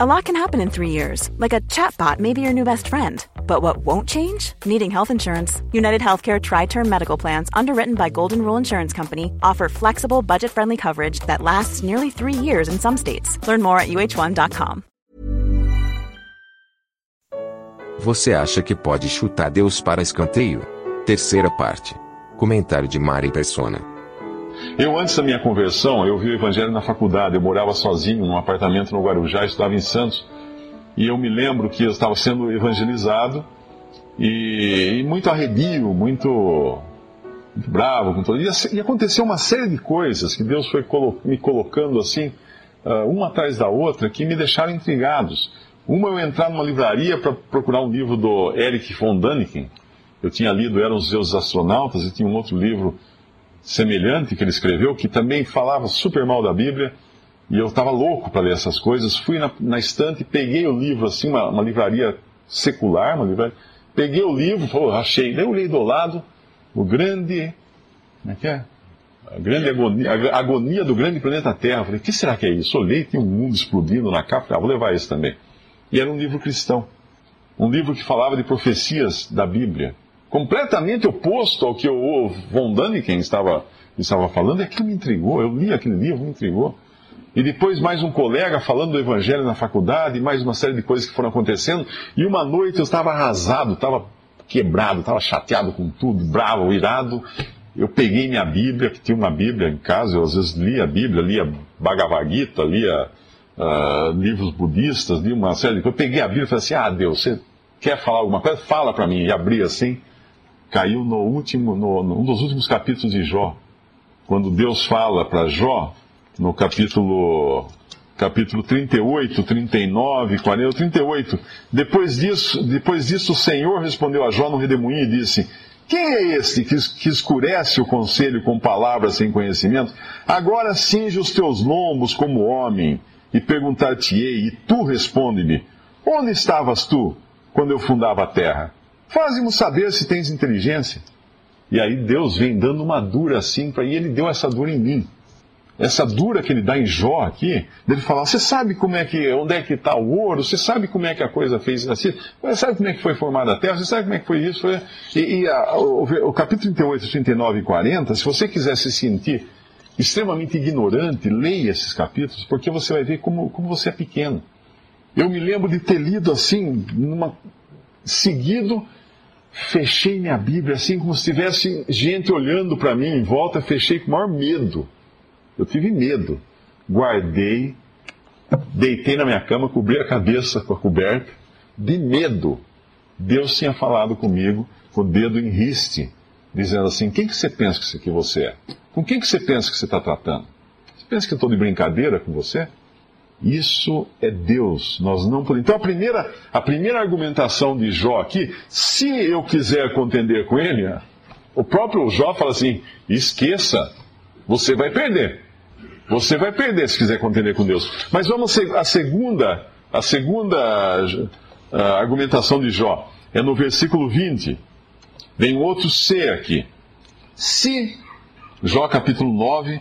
A lot can happen in three years, like a chatbot may be your new best friend. But what won't change? Needing health insurance. United Healthcare Tri Term Medical Plans, underwritten by Golden Rule Insurance Company, offer flexible, budget friendly coverage that lasts nearly three years in some states. Learn more at uh1.com. Você acha que pode chutar Deus para escanteio? Terceira parte. Comentário de Mari Persona. Eu, antes da minha conversão, eu vi o Evangelho na faculdade. Eu morava sozinho num apartamento no Guarujá, estava em Santos. E eu me lembro que eu estava sendo evangelizado e, e muito arredio, muito, muito bravo com. E, e, aconteceu uma série de coisas que Deus foi colo me colocando assim, uh, uma atrás da outra, que me deixaram intrigados. Uma, eu entrar numa livraria para procurar um livro do Eric von Däniken. Eu tinha lido Eram os Deuses Astronautas e tinha um outro livro semelhante que ele escreveu, que também falava super mal da Bíblia. E eu estava louco para ler essas coisas. Fui na, na estante, peguei o livro, assim, uma, uma livraria secular, uma livraria, peguei o livro, falou, achei. Daí eu olhei do lado, o grande. Como é que é? A grande agonia, a agonia do grande planeta Terra. Falei, o que será que é isso? Olhei, tinha um mundo explodindo na capa. Ah, vou levar isso também. E era um livro cristão. Um livro que falava de profecias da Bíblia. Completamente oposto ao que o Von Daniken estava, estava falando. E aquilo me intrigou. Eu li aquele livro, me intrigou. E depois mais um colega falando do evangelho na faculdade, mais uma série de coisas que foram acontecendo. E uma noite eu estava arrasado, estava quebrado, estava chateado com tudo, bravo, irado. Eu peguei minha Bíblia, que tinha uma Bíblia em casa, eu às vezes lia a Bíblia, lia Bhagavad Gita, lia uh, livros budistas, lia uma série de coisas. Eu peguei a Bíblia e falei assim: Ah, Deus, você quer falar alguma coisa? Fala para mim. E abri assim, caiu no último, no, no, um dos últimos capítulos de Jó. Quando Deus fala para Jó, no capítulo capítulo 38, 39, 40, 38. Depois disso, depois disso o Senhor respondeu a Jó no redemoinho e disse: Quem é este que, que escurece o conselho com palavras sem conhecimento? Agora cinge os teus lombos como homem e perguntar-te-ei, e tu responde-me: Onde estavas tu quando eu fundava a terra? Faze-mo saber se tens inteligência. E aí Deus vem dando uma dura assim para e ele deu essa dura em mim. Essa dura que ele dá em Jó aqui, dele falar, você sabe como é que, onde é que está o ouro, você sabe como é que a coisa fez assim, você sabe como é que foi formada a terra, você sabe como é que foi isso, e, e a, o, o, capítulo 38, 39 e 40, se você quiser se sentir extremamente ignorante, leia esses capítulos, porque você vai ver como, como você é pequeno. Eu me lembro de ter lido assim, numa, seguido, fechei minha Bíblia assim, como se tivesse gente olhando para mim em volta, fechei com o maior medo eu tive medo. Guardei, deitei na minha cama, cobri a cabeça com a coberta, de medo. Deus tinha falado comigo, com o dedo em riste, dizendo assim: quem que você pensa que você é? Com quem que você pensa que você está tratando? Você pensa que eu estou de brincadeira com você? Isso é Deus. Nós não podemos. Então a primeira, a primeira argumentação de Jó aqui, se eu quiser contender com ele, o próprio Jó fala assim: esqueça, você vai perder. Você vai perder se quiser contender com Deus. Mas vamos à segunda, a segunda argumentação de Jó. É no versículo 20. Vem outro C aqui. Se, Jó capítulo 9,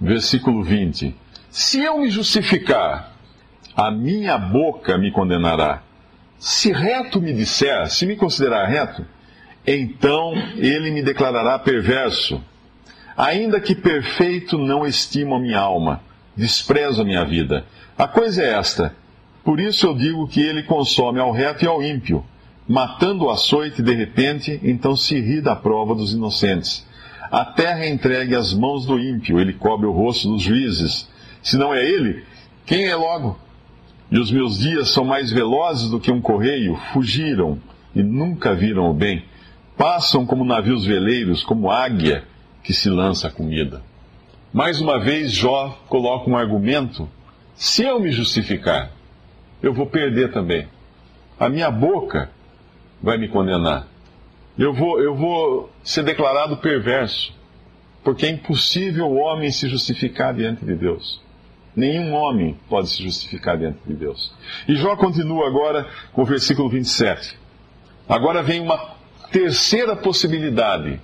versículo 20. Se eu me justificar, a minha boca me condenará. Se reto me disser, se me considerar reto, então ele me declarará perverso Ainda que perfeito, não estimo a minha alma, desprezo a minha vida. A coisa é esta: por isso eu digo que ele consome ao reto e ao ímpio, matando o açoite de repente, então se ri da prova dos inocentes. A terra é entregue às mãos do ímpio, ele cobre o rosto dos juízes. Se não é ele, quem é logo? E os meus dias são mais velozes do que um correio, fugiram e nunca viram o bem. Passam como navios veleiros, como águia que se lança a comida. Mais uma vez, Jó coloca um argumento: se eu me justificar, eu vou perder também. A minha boca vai me condenar. Eu vou, eu vou ser declarado perverso, porque é impossível o homem se justificar diante de Deus. Nenhum homem pode se justificar diante de Deus. E Jó continua agora com o versículo 27. Agora vem uma terceira possibilidade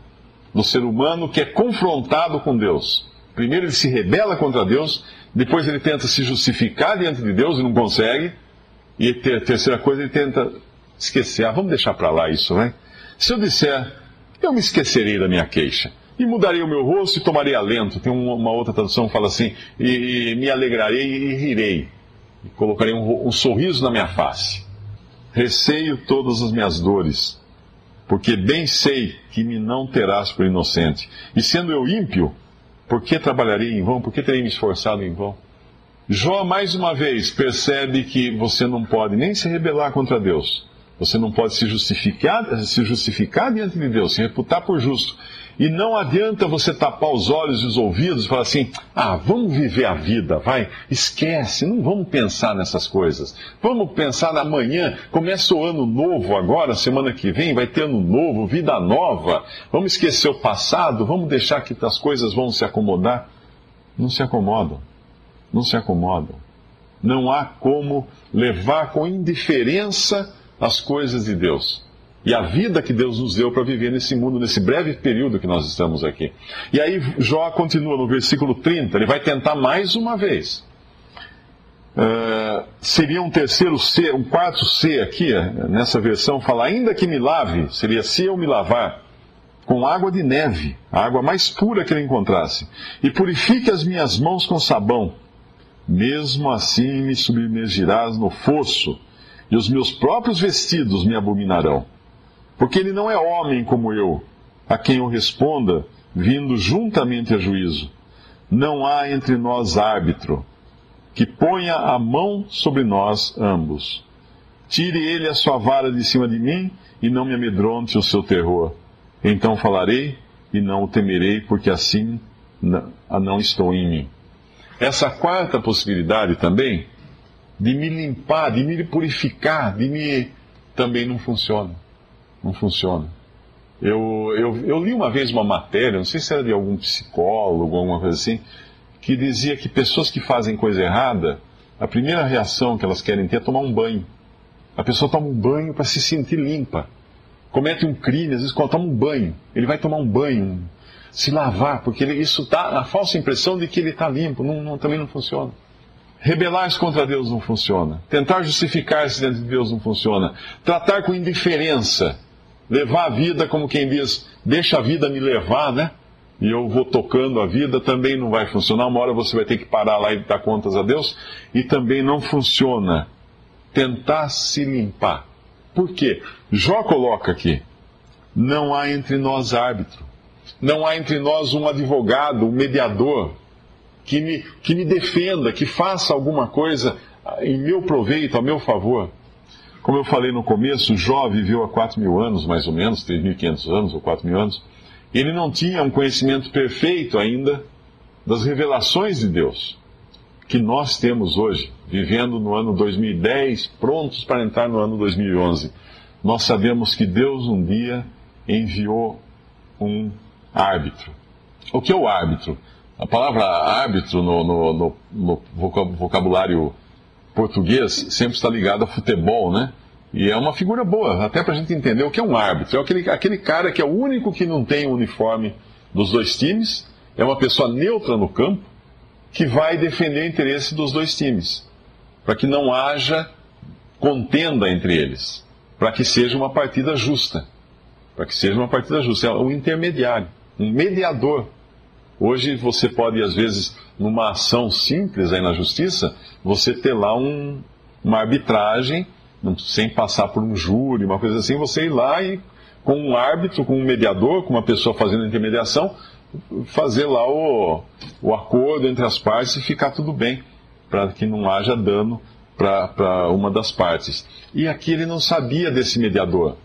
do ser humano que é confrontado com Deus. Primeiro ele se rebela contra Deus, Depois ele tenta se justificar diante de Deus e não consegue. E a terceira coisa, ele tenta esquecer. Ah, vamos deixar para lá isso, né? Se eu disser, eu me esquecerei da minha queixa. E mudarei o meu rosto e tomarei alento. Tem uma outra tradução que fala assim: e, me alegrarei e rirei. E colocarei um, um sorriso na minha face. Receio todas as minhas dores, porque bem sei que me não terás por inocente. E sendo eu ímpio, por que trabalharei em vão? Por que terei me esforçado em vão? Jó, mais uma vez, percebe que você não pode nem se rebelar contra Deus. Você não pode se justificar, se justificar diante de Deus, se reputar por justo. E não adianta você tapar os olhos e os ouvidos e falar assim: ah, vamos viver a vida, vai, esquece, não vamos pensar nessas coisas. Vamos pensar na manhã, começa o ano novo agora, semana que vem, vai ter ano novo, vida nova. Vamos esquecer o passado, vamos deixar que as coisas vão se acomodar. Não se acomodam, não se acomodam. Não há como levar com indiferença as coisas de Deus e a vida que Deus nos deu para viver nesse mundo, nesse breve período que nós estamos aqui. E aí Jó continua no versículo 30, ele vai tentar mais uma vez. Uh, seria um terceiro C, um quarto C aqui, nessa versão, fala, ainda que me lave, seria se eu me lavar, com água de neve, a água mais pura que ele encontrasse, e purifique as minhas mãos com sabão, mesmo assim me submergirás no fosso, e os meus próprios vestidos me abominarão. Porque ele não é homem como eu, a quem eu responda, vindo juntamente a juízo. Não há entre nós árbitro, que ponha a mão sobre nós ambos. Tire ele a sua vara de cima de mim, e não me amedronte o seu terror. Então falarei, e não o temerei, porque assim não estou em mim. Essa quarta possibilidade também, de me limpar, de me purificar, de me. também não funciona não funciona. Eu, eu, eu li uma vez uma matéria, não sei se era de algum psicólogo, alguma coisa assim, que dizia que pessoas que fazem coisa errada, a primeira reação que elas querem ter é tomar um banho. A pessoa toma um banho para se sentir limpa. Comete um crime, às vezes quando toma um banho, ele vai tomar um banho, se lavar, porque ele, isso dá a falsa impressão de que ele está limpo, não, não, também não funciona. Rebelar-se contra Deus não funciona. Tentar justificar-se diante de Deus não funciona. Tratar com indiferença Levar a vida como quem diz, deixa a vida me levar, né? E eu vou tocando a vida, também não vai funcionar. Uma hora você vai ter que parar lá e dar contas a Deus. E também não funciona tentar se limpar. Por quê? Jó coloca aqui: não há entre nós árbitro, não há entre nós um advogado, um mediador, que me, que me defenda, que faça alguma coisa em meu proveito, a meu favor. Como eu falei no começo, Jó viveu há 4 mil anos, mais ou menos, 3.500 anos ou 4 mil anos. Ele não tinha um conhecimento perfeito ainda das revelações de Deus que nós temos hoje, vivendo no ano 2010, prontos para entrar no ano 2011. Nós sabemos que Deus um dia enviou um árbitro. O que é o árbitro? A palavra árbitro no, no, no, no vocabulário português sempre está ligado a futebol, né? E é uma figura boa, até para a gente entender o que é um árbitro. É aquele, aquele cara que é o único que não tem o uniforme dos dois times, é uma pessoa neutra no campo, que vai defender o interesse dos dois times, para que não haja contenda entre eles, para que seja uma partida justa. Para que seja uma partida justa. É um intermediário, um mediador. Hoje você pode, às vezes, numa ação simples aí na justiça, você ter lá um, uma arbitragem, sem passar por um júri, uma coisa assim, você ir lá e com um árbitro, com um mediador, com uma pessoa fazendo intermediação, fazer lá o, o acordo entre as partes e ficar tudo bem, para que não haja dano para uma das partes. E aqui ele não sabia desse mediador.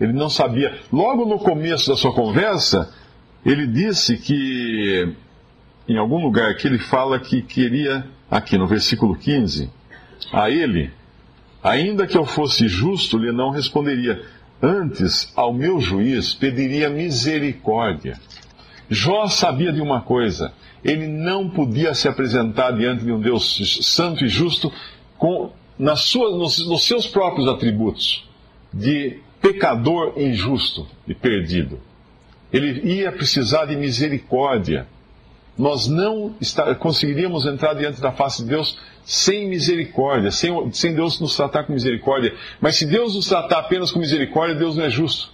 Ele não sabia. Logo no começo da sua conversa, ele disse que em algum lugar que ele fala que queria, aqui no versículo 15, a ele, ainda que eu fosse justo, lhe não responderia. Antes, ao meu juiz, pediria misericórdia. Jó sabia de uma coisa: ele não podia se apresentar diante de um Deus santo e justo com, nas suas, nos, nos seus próprios atributos de pecador injusto e perdido. Ele ia precisar de misericórdia nós não conseguiríamos entrar diante da face de Deus sem misericórdia, sem, sem Deus nos tratar com misericórdia. Mas se Deus nos tratar apenas com misericórdia, Deus não é justo.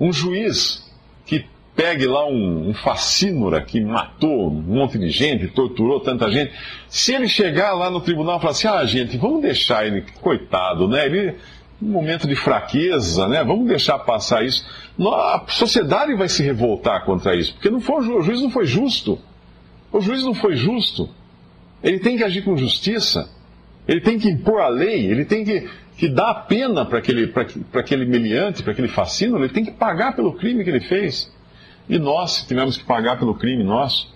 Um juiz que pegue lá um, um facínora que matou um monte de gente, torturou tanta gente, se ele chegar lá no tribunal e falar assim, ah, gente, vamos deixar ele, coitado, né? Ele, um momento de fraqueza, né? Vamos deixar passar isso. A sociedade vai se revoltar contra isso, porque não foi, o juiz não foi justo. O juiz não foi justo. Ele tem que agir com justiça. Ele tem que impor a lei. Ele tem que, que dar a pena para aquele, aquele meliante, para aquele fascínio. Ele tem que pagar pelo crime que ele fez. E nós, se tivermos que pagar pelo crime nosso,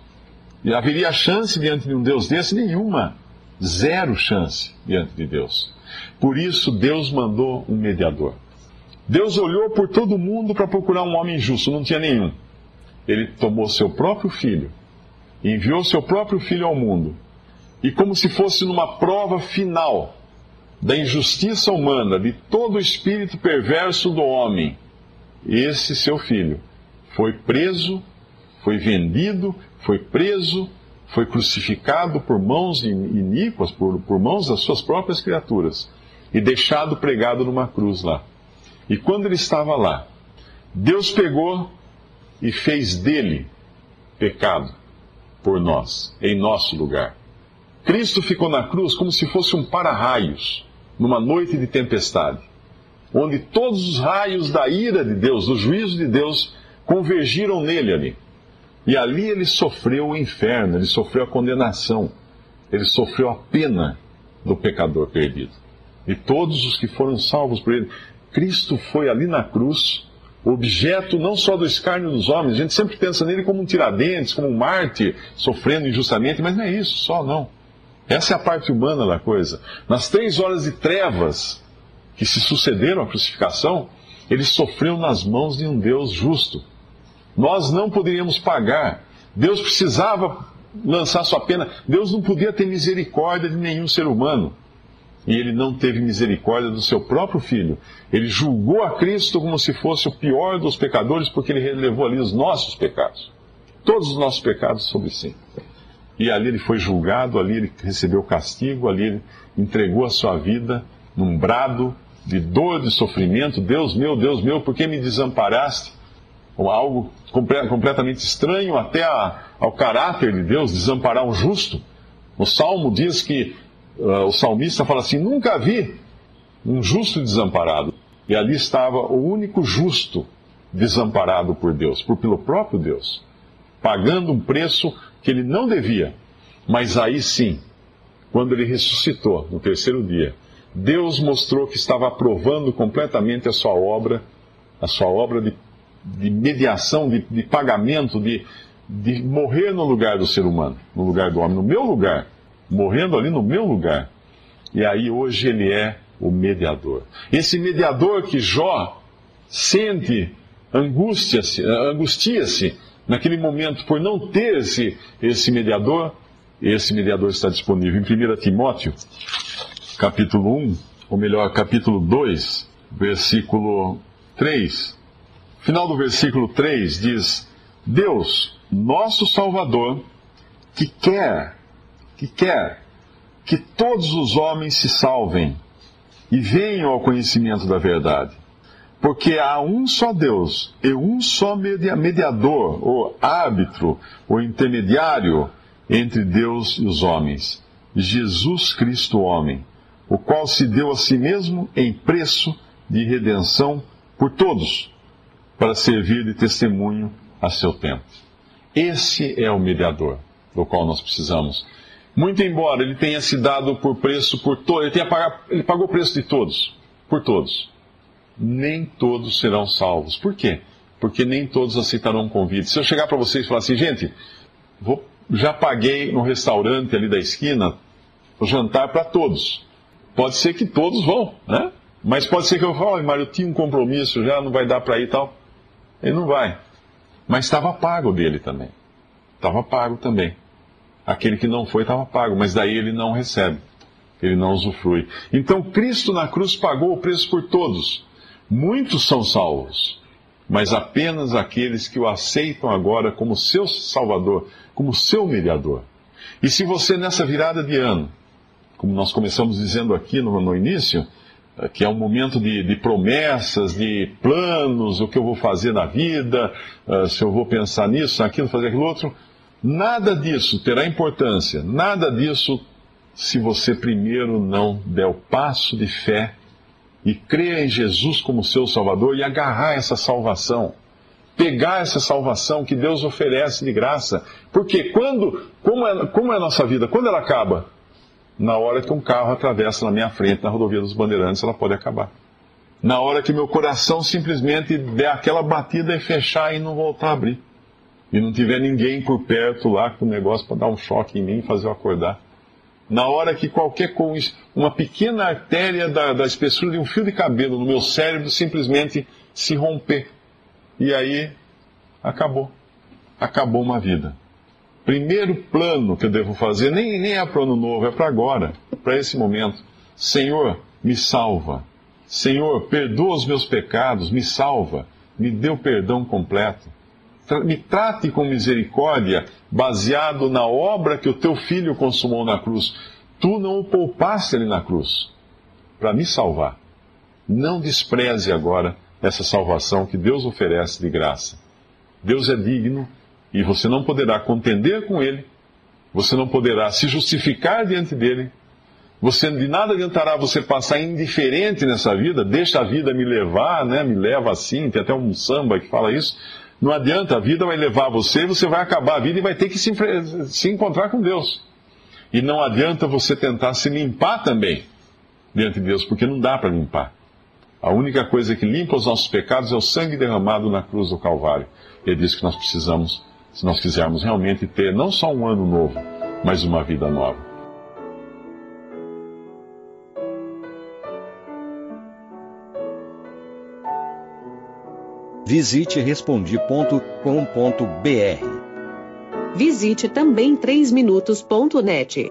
e haveria chance diante de um Deus desse? Nenhuma. Zero chance diante de Deus. Por isso, Deus mandou um mediador. Deus olhou por todo mundo para procurar um homem justo, não tinha nenhum. Ele tomou seu próprio filho enviou seu próprio filho ao mundo, e como se fosse numa prova final da injustiça humana, de todo o espírito perverso do homem, esse seu filho foi preso, foi vendido, foi preso, foi crucificado por mãos iníquas, por, por mãos das suas próprias criaturas, e deixado pregado numa cruz lá. E quando ele estava lá, Deus pegou e fez dele pecado por nós, em nosso lugar. Cristo ficou na cruz como se fosse um para-raios, numa noite de tempestade, onde todos os raios da ira de Deus, do juízo de Deus, convergiram nele ali. E ali ele sofreu o inferno, ele sofreu a condenação, ele sofreu a pena do pecador perdido. E todos os que foram salvos por ele, Cristo foi ali na cruz objeto não só do escárnio dos homens, a gente sempre pensa nele como um tiradentes, como um mártir, sofrendo injustamente, mas não é isso só, não. Essa é a parte humana da coisa. Nas três horas de trevas que se sucederam à crucificação, ele sofreu nas mãos de um Deus justo. Nós não poderíamos pagar. Deus precisava lançar sua pena. Deus não podia ter misericórdia de nenhum ser humano e ele não teve misericórdia do seu próprio filho. Ele julgou a Cristo como se fosse o pior dos pecadores, porque ele relevou ali os nossos pecados. Todos os nossos pecados sobre si. E ali ele foi julgado, ali ele recebeu castigo, ali ele entregou a sua vida num brado de dor, de sofrimento. Deus meu, Deus meu, por que me desamparaste? Algo completamente estranho até a, ao caráter de Deus, desamparar um justo. O Salmo diz que uh, o salmista fala assim: Nunca vi um justo desamparado. E ali estava o único justo desamparado por Deus, por pelo próprio Deus, pagando um preço que ele não devia. Mas aí sim, quando ele ressuscitou no terceiro dia, Deus mostrou que estava aprovando completamente a sua obra, a sua obra de, de mediação, de, de pagamento, de, de morrer no lugar do ser humano, no lugar do homem, no meu lugar morrendo ali no meu lugar. E aí hoje ele é o mediador. Esse mediador que Jó sente, angustia-se, angustia-se naquele momento por não ter esse, esse mediador, esse mediador está disponível em 1 Timóteo, capítulo 1, ou melhor, capítulo 2, versículo 3. Final do versículo 3 diz: Deus, nosso Salvador, que quer que quer que todos os homens se salvem e venham ao conhecimento da verdade. Porque há um só Deus e um só mediador, ou árbitro, ou intermediário entre Deus e os homens, Jesus Cristo, homem, o qual se deu a si mesmo em preço de redenção por todos, para servir de testemunho a seu tempo. Esse é o mediador do qual nós precisamos muito embora ele tenha se dado por preço por todos, ele, ele pagou o preço de todos, por todos. Nem todos serão salvos. Por quê? Porque nem todos aceitarão um convite. Se eu chegar para vocês e falar assim, gente, vou, já paguei no restaurante ali da esquina o jantar para todos. Pode ser que todos vão, né? Mas pode ser que eu fale, Mário, eu tinha um compromisso já, não vai dar para ir e tal. Ele não vai. Mas estava pago dele também. Estava pago também aquele que não foi estava pago, mas daí ele não recebe, ele não usufrui. Então Cristo na cruz pagou o preço por todos. Muitos são salvos, mas apenas aqueles que o aceitam agora como seu Salvador, como seu mediador. E se você nessa virada de ano, como nós começamos dizendo aqui no, no início, que é um momento de, de, promessas, de planos, o que eu vou fazer na vida, uh, se eu vou pensar nisso, naquilo, fazer aquilo outro, nada disso terá importância, nada disso se você primeiro não der o passo de fé e crer em Jesus como seu Salvador e agarrar essa salvação. Pegar essa salvação que Deus oferece de graça. Porque quando, como é, como é a nossa vida? Quando ela acaba? Na hora que um carro atravessa na minha frente na rodovia dos Bandeirantes, ela pode acabar. Na hora que meu coração simplesmente der aquela batida e fechar e não voltar a abrir. E não tiver ninguém por perto lá com o negócio para dar um choque em mim e fazer eu acordar na hora que qualquer coisa, uma pequena artéria da, da espessura de um fio de cabelo no meu cérebro simplesmente se romper. E aí, acabou. Acabou uma vida. Primeiro plano que eu devo fazer, nem, nem é para o ano novo, é para agora, para esse momento. Senhor, me salva. Senhor, perdoa os meus pecados, me salva, me dê o perdão completo me trate com misericórdia, baseado na obra que o teu filho consumou na cruz. Tu não o poupaste ali na cruz para me salvar. Não despreze agora essa salvação que Deus oferece de graça. Deus é digno e você não poderá contender com Ele, você não poderá se justificar diante dele. Você de nada adiantará você passar indiferente nessa vida, deixa a vida me levar, né? Me leva assim, tem até um samba que fala isso. Não adianta, a vida vai levar você, você vai acabar a vida e vai ter que se, se encontrar com Deus. E não adianta você tentar se limpar também diante de Deus, porque não dá para limpar. A única coisa que limpa os nossos pecados é o sangue derramado na cruz do Calvário. E é disso que nós precisamos, se nós quisermos realmente ter não só um ano novo, mas uma vida nova. Visite respondi.com.br. Visite também 3minutos.net.